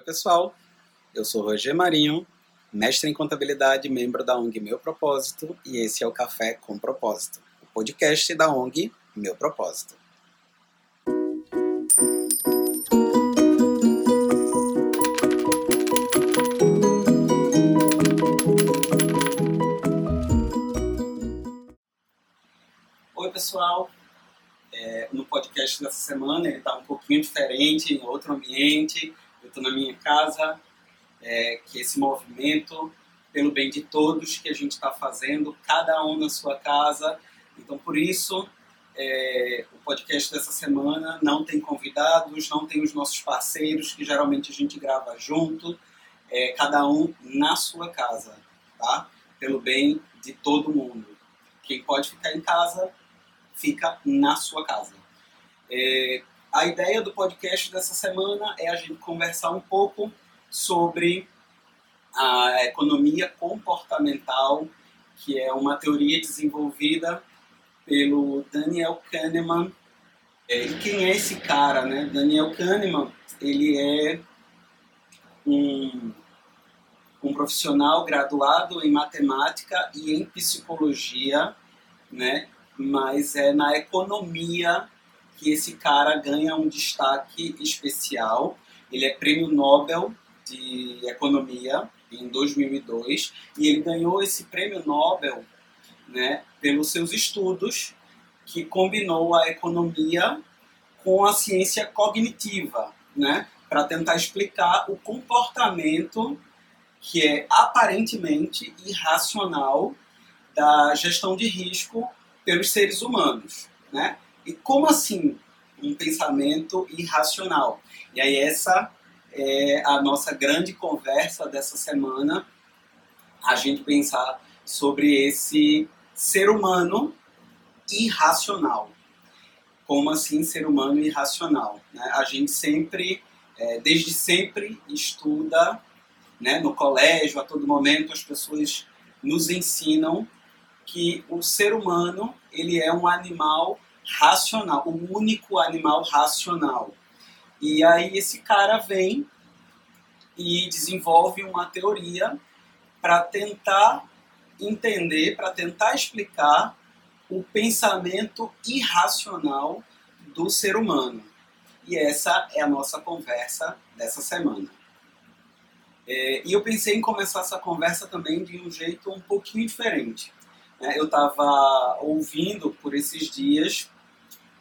Oi, pessoal. Eu sou Roger Marinho, mestre em contabilidade, membro da ONG Meu Propósito, e esse é o Café com Propósito, o podcast da ONG Meu Propósito. Oi, pessoal. É, no podcast dessa semana ele está um pouquinho diferente, em outro ambiente. Estou na minha casa, é, que esse movimento pelo bem de todos que a gente está fazendo, cada um na sua casa. Então, por isso, é, o podcast dessa semana não tem convidados, não tem os nossos parceiros, que geralmente a gente grava junto, é, cada um na sua casa, tá? Pelo bem de todo mundo. Quem pode ficar em casa, fica na sua casa. É, a ideia do podcast dessa semana é a gente conversar um pouco sobre a economia comportamental, que é uma teoria desenvolvida pelo Daniel Kahneman. É, e quem é esse cara, né? Daniel Kahneman, ele é um, um profissional graduado em matemática e em psicologia, né? Mas é na economia que esse cara ganha um destaque especial. Ele é prêmio Nobel de Economia em 2002 e ele ganhou esse prêmio Nobel né, pelos seus estudos que combinou a economia com a ciência cognitiva, né, para tentar explicar o comportamento que é aparentemente irracional da gestão de risco pelos seres humanos, né? E como assim um pensamento irracional? E aí essa é a nossa grande conversa dessa semana, a gente pensar sobre esse ser humano irracional. Como assim ser humano irracional? Né? A gente sempre, é, desde sempre, estuda né, no colégio, a todo momento, as pessoas nos ensinam que o ser humano ele é um animal racional, o único animal racional. E aí esse cara vem e desenvolve uma teoria para tentar entender, para tentar explicar o pensamento irracional do ser humano. E essa é a nossa conversa dessa semana. É, e eu pensei em começar essa conversa também de um jeito um pouquinho diferente. Né? Eu estava ouvindo por esses dias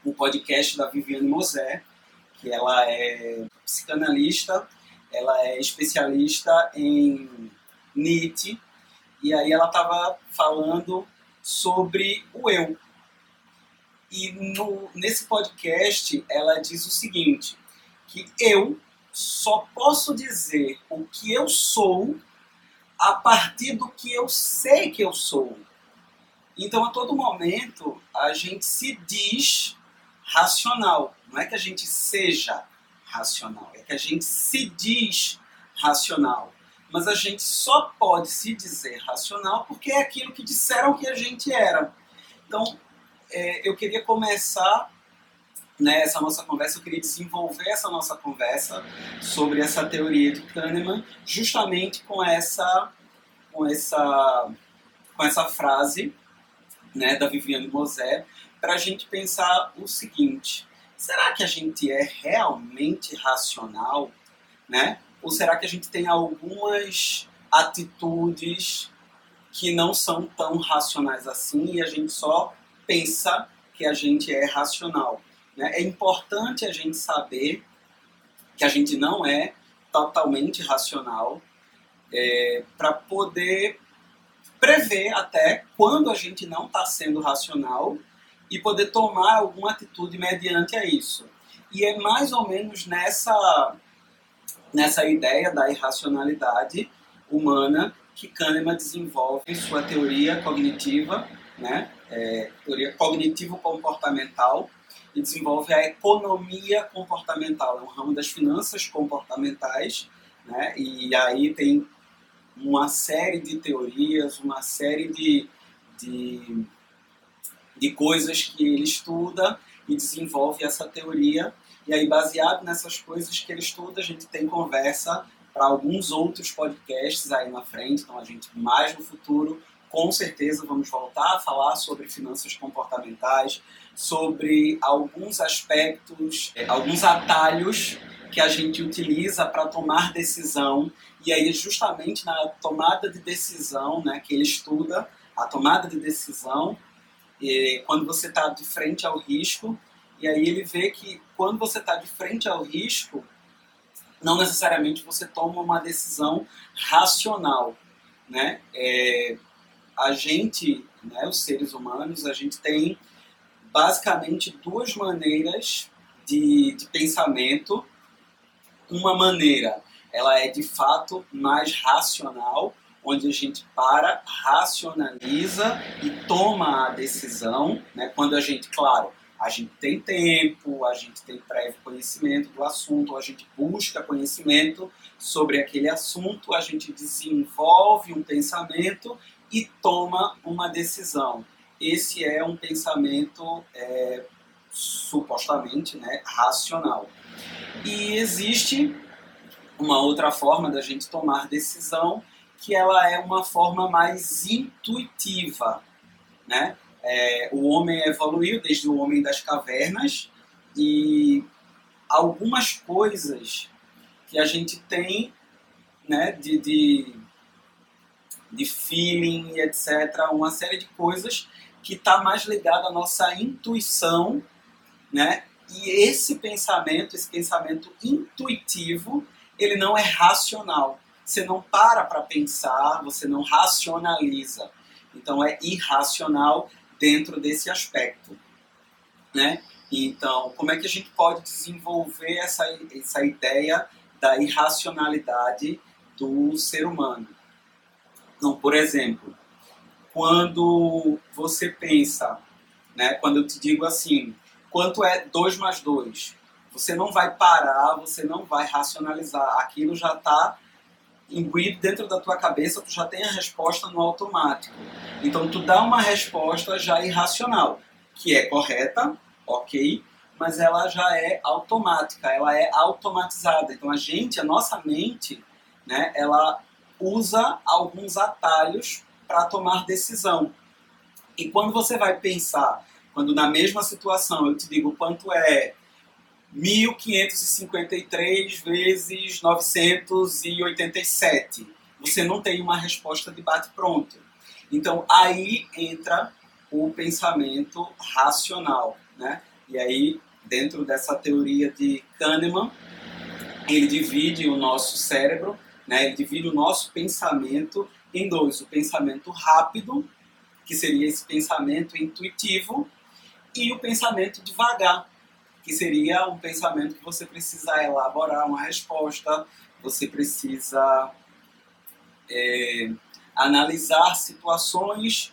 o podcast da Viviane Mosé, que ela é psicanalista, ela é especialista em Nietzsche, e aí ela estava falando sobre o eu. E no, nesse podcast ela diz o seguinte, que eu só posso dizer o que eu sou a partir do que eu sei que eu sou. Então, a todo momento, a gente se diz racional. Não é que a gente seja racional, é que a gente se diz racional. Mas a gente só pode se dizer racional porque é aquilo que disseram que a gente era. Então, é, eu queria começar né, essa nossa conversa, eu queria desenvolver essa nossa conversa sobre essa teoria de Kahneman, justamente com essa, com essa, com essa frase né, da Viviane Mosé, para a gente pensar o seguinte: será que a gente é realmente racional, né? Ou será que a gente tem algumas atitudes que não são tão racionais assim e a gente só pensa que a gente é racional? Né? É importante a gente saber que a gente não é totalmente racional é, para poder prever até quando a gente não está sendo racional e poder tomar alguma atitude mediante a isso. E é mais ou menos nessa, nessa ideia da irracionalidade humana que Kahneman desenvolve sua teoria cognitiva, né, é, teoria cognitivo-comportamental, e desenvolve a economia comportamental, é um ramo das finanças comportamentais, né, e aí tem uma série de teorias, uma série de, de de coisas que ele estuda e desenvolve essa teoria. E aí, baseado nessas coisas que ele estuda, a gente tem conversa para alguns outros podcasts aí na frente. Então, a gente, mais no futuro, com certeza vamos voltar a falar sobre finanças comportamentais, sobre alguns aspectos, é, alguns atalhos que a gente utiliza para tomar decisão. E aí, justamente na tomada de decisão, né, que ele estuda, a tomada de decisão, quando você está de frente ao risco, e aí ele vê que quando você está de frente ao risco, não necessariamente você toma uma decisão racional, né? É, a gente, né, os seres humanos, a gente tem basicamente duas maneiras de, de pensamento. Uma maneira, ela é de fato mais racional, onde a gente para, racionaliza e toma a decisão, né? quando a gente, claro, a gente tem tempo, a gente tem prévio conhecimento do assunto, a gente busca conhecimento sobre aquele assunto, a gente desenvolve um pensamento e toma uma decisão. Esse é um pensamento é, supostamente né, racional. E existe uma outra forma da gente tomar decisão que ela é uma forma mais intuitiva, né? É, o homem evoluiu desde o homem das cavernas e algumas coisas que a gente tem, né, de, de de feeling, etc. Uma série de coisas que está mais ligada à nossa intuição, né? E esse pensamento, esse pensamento intuitivo, ele não é racional. Você não para para pensar, você não racionaliza. Então é irracional dentro desse aspecto, né? Então, como é que a gente pode desenvolver essa, essa ideia da irracionalidade do ser humano? Então, por exemplo, quando você pensa, né, quando eu te digo assim, quanto é 2 mais 2? Você não vai parar, você não vai racionalizar. Aquilo já está imbuído dentro da tua cabeça, tu já tem a resposta no automático. Então, tu dá uma resposta já irracional, que é correta, ok, mas ela já é automática, ela é automatizada. Então, a gente, a nossa mente, né, ela usa alguns atalhos para tomar decisão. E quando você vai pensar, quando na mesma situação eu te digo quanto é 1553 vezes 987, você não tem uma resposta de bate-pronto. Então aí entra o pensamento racional, né? E aí dentro dessa teoria de Kahneman, ele divide o nosso cérebro né? Ele divide o nosso pensamento em dois: o pensamento rápido, que seria esse pensamento intuitivo, e o pensamento devagar, que seria um pensamento que você precisa elaborar uma resposta, você precisa é, analisar situações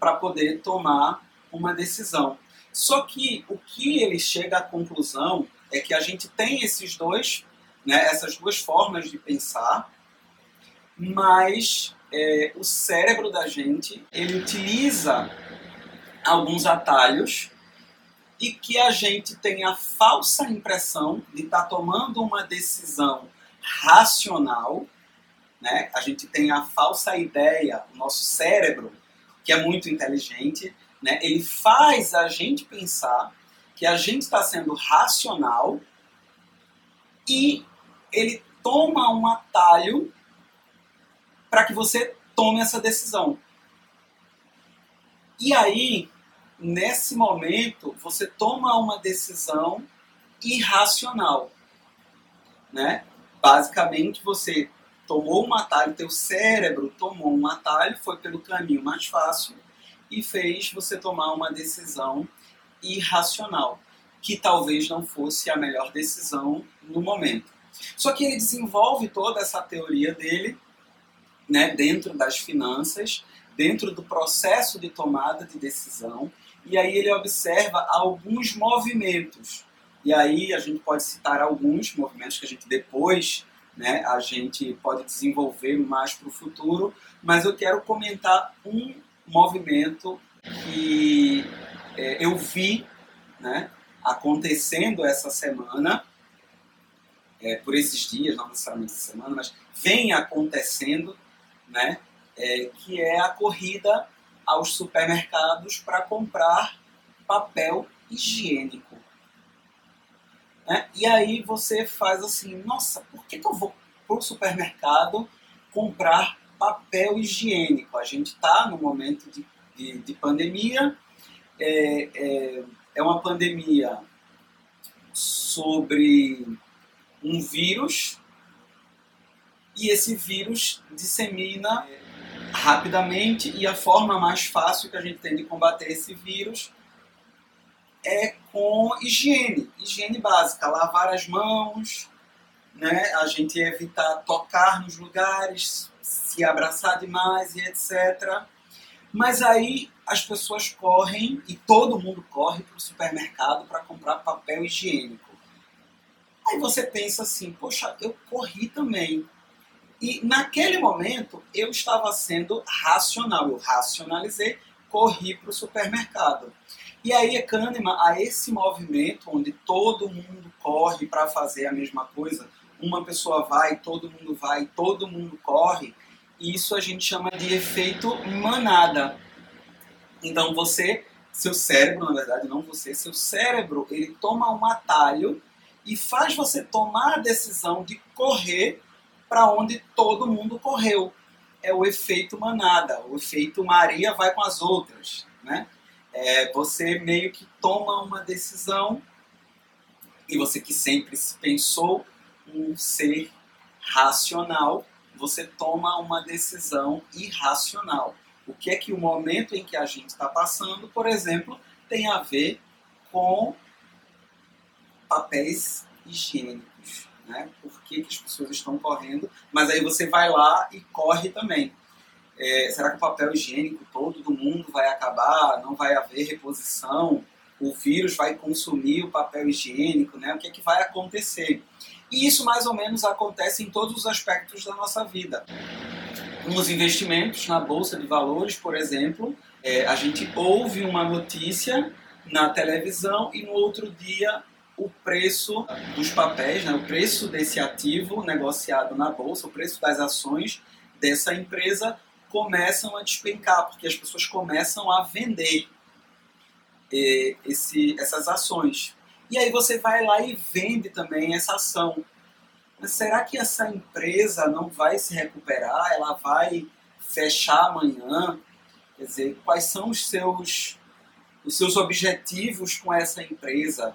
para poder tomar uma decisão. Só que o que ele chega à conclusão é que a gente tem esses dois, né, essas duas formas de pensar, mas é, o cérebro da gente ele utiliza alguns atalhos e que a gente tem a falsa impressão de estar tá tomando uma decisão racional, né? A gente tem a falsa ideia, o nosso cérebro, que é muito inteligente, né? Ele faz a gente pensar que a gente está sendo racional e ele toma um atalho para que você tome essa decisão. E aí, nesse momento, você toma uma decisão irracional, né? Basicamente, você tomou um atalho, teu cérebro tomou um atalho, foi pelo caminho mais fácil e fez você tomar uma decisão irracional, que talvez não fosse a melhor decisão no momento. Só que ele desenvolve toda essa teoria dele né, dentro das finanças, dentro do processo de tomada de decisão, e aí ele observa alguns movimentos. E aí a gente pode citar alguns movimentos que a gente depois, né, a gente pode desenvolver mais para o futuro, mas eu quero comentar um movimento que é, eu vi, né, acontecendo essa semana, é, por esses dias, não necessariamente essa semana, mas vem acontecendo, né, é, que é a corrida aos supermercados para comprar papel higiênico. Né? E aí você faz assim, nossa, por que, que eu vou para o supermercado comprar papel higiênico? A gente está no momento de, de, de pandemia, é, é, é uma pandemia sobre um vírus e esse vírus dissemina rapidamente e a forma mais fácil que a gente tem de combater esse vírus é com higiene, higiene básica, lavar as mãos, né? a gente evitar tocar nos lugares, se abraçar demais e etc. Mas aí as pessoas correm, e todo mundo corre para o supermercado para comprar papel higiênico. Aí você pensa assim, poxa, eu corri também. E naquele momento eu estava sendo racional, eu racionalizei, corri para o supermercado. E aí, Kahneman, a esse movimento onde todo mundo corre para fazer a mesma coisa, uma pessoa vai, todo mundo vai, todo mundo corre, isso a gente chama de efeito manada. Então você, seu cérebro, na verdade, não você, seu cérebro, ele toma um atalho e faz você tomar a decisão de correr para onde todo mundo correu. É o efeito manada, o efeito Maria vai com as outras, né? é, você meio que toma uma decisão e você que sempre se pensou um ser racional, você toma uma decisão irracional. O que é que o momento em que a gente está passando, por exemplo, tem a ver com papéis higiênicos, né? Por que, que as pessoas estão correndo? Mas aí você vai lá e corre também. É, será que o papel higiênico todo do mundo vai acabar? Não vai haver reposição? O vírus vai consumir o papel higiênico? Né? O que, é que vai acontecer? E isso mais ou menos acontece em todos os aspectos da nossa vida. Nos investimentos, na bolsa de valores, por exemplo, é, a gente ouve uma notícia na televisão e no outro dia o preço dos papéis, né, o preço desse ativo negociado na bolsa, o preço das ações dessa empresa começam a despencar, porque as pessoas começam a vender eh, esse, essas ações. E aí você vai lá e vende também essa ação. Mas será que essa empresa não vai se recuperar? Ela vai fechar amanhã? Quer dizer, quais são os seus, os seus objetivos com essa empresa?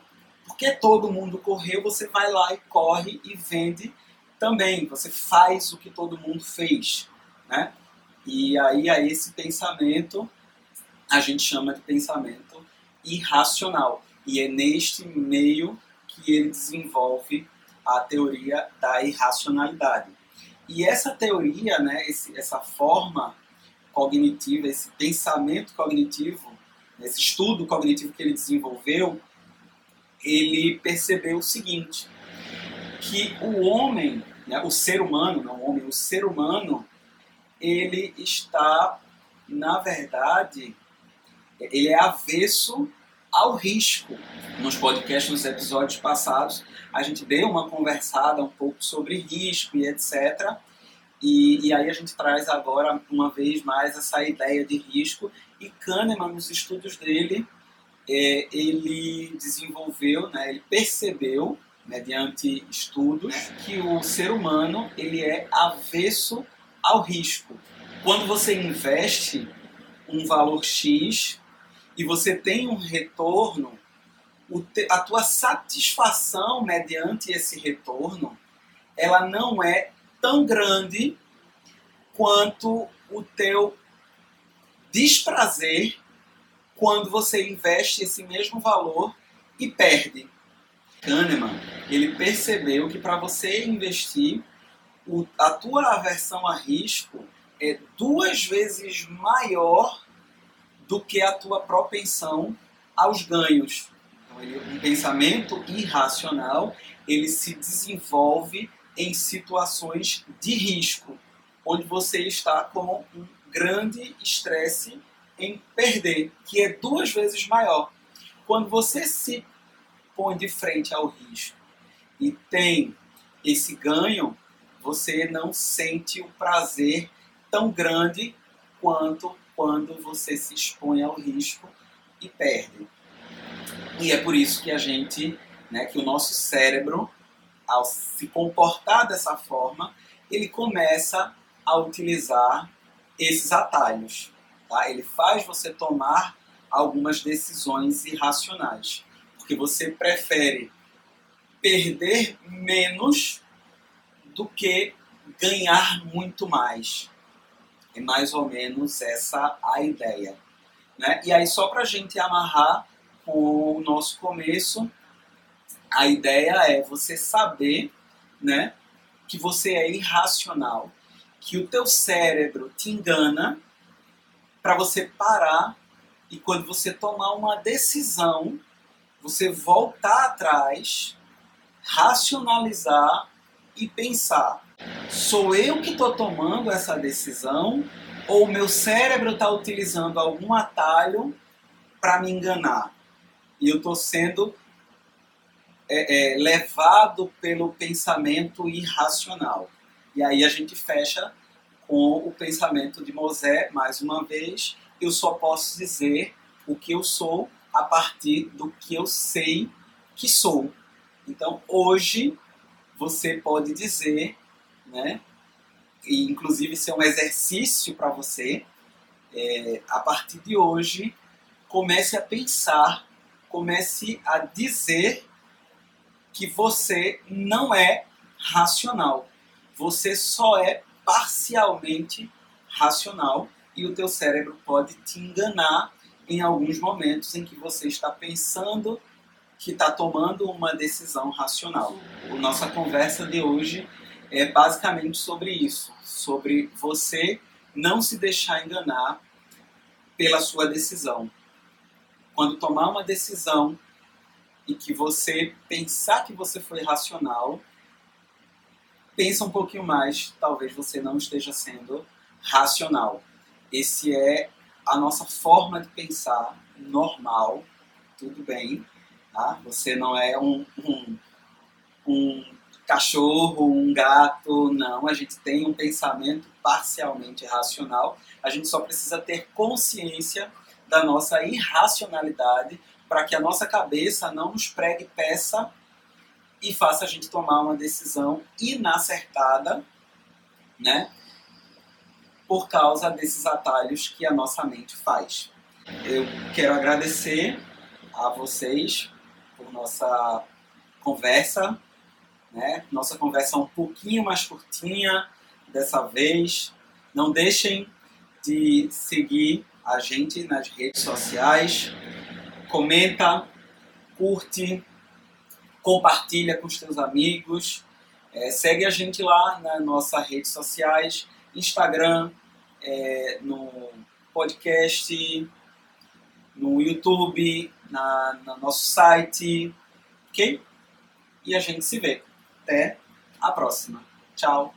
Porque todo mundo correu, você vai lá e corre e vende também. Você faz o que todo mundo fez. Né? E aí a esse pensamento a gente chama de pensamento irracional. E é neste meio que ele desenvolve a teoria da irracionalidade. E essa teoria, né, esse, essa forma cognitiva, esse pensamento cognitivo, esse estudo cognitivo que ele desenvolveu, ele percebeu o seguinte, que o homem, né, o ser humano, não o homem, o ser humano, ele está, na verdade, ele é avesso ao risco. Nos podcasts, nos episódios passados, a gente deu uma conversada um pouco sobre risco e etc. E, e aí a gente traz agora, uma vez mais, essa ideia de risco. E Kahneman, nos estudos dele, é, ele desenvolveu, né, ele percebeu, mediante estudos, que o ser humano ele é avesso ao risco. Quando você investe um valor X e você tem um retorno, a tua satisfação mediante esse retorno, ela não é tão grande quanto o teu desprazer quando você investe esse mesmo valor e perde. Kahneman, ele percebeu que para você investir o, a tua aversão a risco é duas vezes maior do que a tua propensão aos ganhos. Então, um pensamento irracional ele se desenvolve em situações de risco, onde você está com um grande estresse em perder, que é duas vezes maior. Quando você se expõe de frente ao risco e tem esse ganho, você não sente o prazer tão grande quanto quando você se expõe ao risco e perde. E é por isso que a gente, né, que o nosso cérebro, ao se comportar dessa forma, ele começa a utilizar esses atalhos. Tá? Ele faz você tomar algumas decisões irracionais, porque você prefere perder menos do que ganhar muito mais. É mais ou menos essa a ideia. Né? E aí, só para a gente amarrar o nosso começo, a ideia é você saber né, que você é irracional, que o teu cérebro te engana para você parar e quando você tomar uma decisão, você voltar atrás, racionalizar e pensar: sou eu que estou tomando essa decisão ou meu cérebro está utilizando algum atalho para me enganar? E eu estou sendo é, é, levado pelo pensamento irracional. E aí a gente fecha com o pensamento de Mosé, mais uma vez, eu só posso dizer o que eu sou a partir do que eu sei que sou. Então, hoje, você pode dizer, né, e inclusive ser é um exercício para você, é, a partir de hoje, comece a pensar, comece a dizer que você não é racional. Você só é parcialmente racional e o teu cérebro pode te enganar em alguns momentos em que você está pensando que está tomando uma decisão racional. A nossa conversa de hoje é basicamente sobre isso, sobre você não se deixar enganar pela sua decisão. Quando tomar uma decisão e que você pensar que você foi racional, pensa um pouquinho mais, talvez você não esteja sendo racional. Esse é a nossa forma de pensar normal, tudo bem, tá? Você não é um, um, um cachorro, um gato, não. A gente tem um pensamento parcialmente racional. A gente só precisa ter consciência da nossa irracionalidade para que a nossa cabeça não nos pregue peça e faça a gente tomar uma decisão inacertada, né? por causa desses atalhos que a nossa mente faz. Eu quero agradecer a vocês por nossa conversa, né? Nossa conversa é um pouquinho mais curtinha dessa vez. Não deixem de seguir a gente nas redes sociais. Comenta, curte, compartilha com os teus amigos. É, segue a gente lá nas nossas redes sociais, Instagram, é, no podcast, no YouTube, na, no nosso site, ok? E a gente se vê. Até a próxima. Tchau.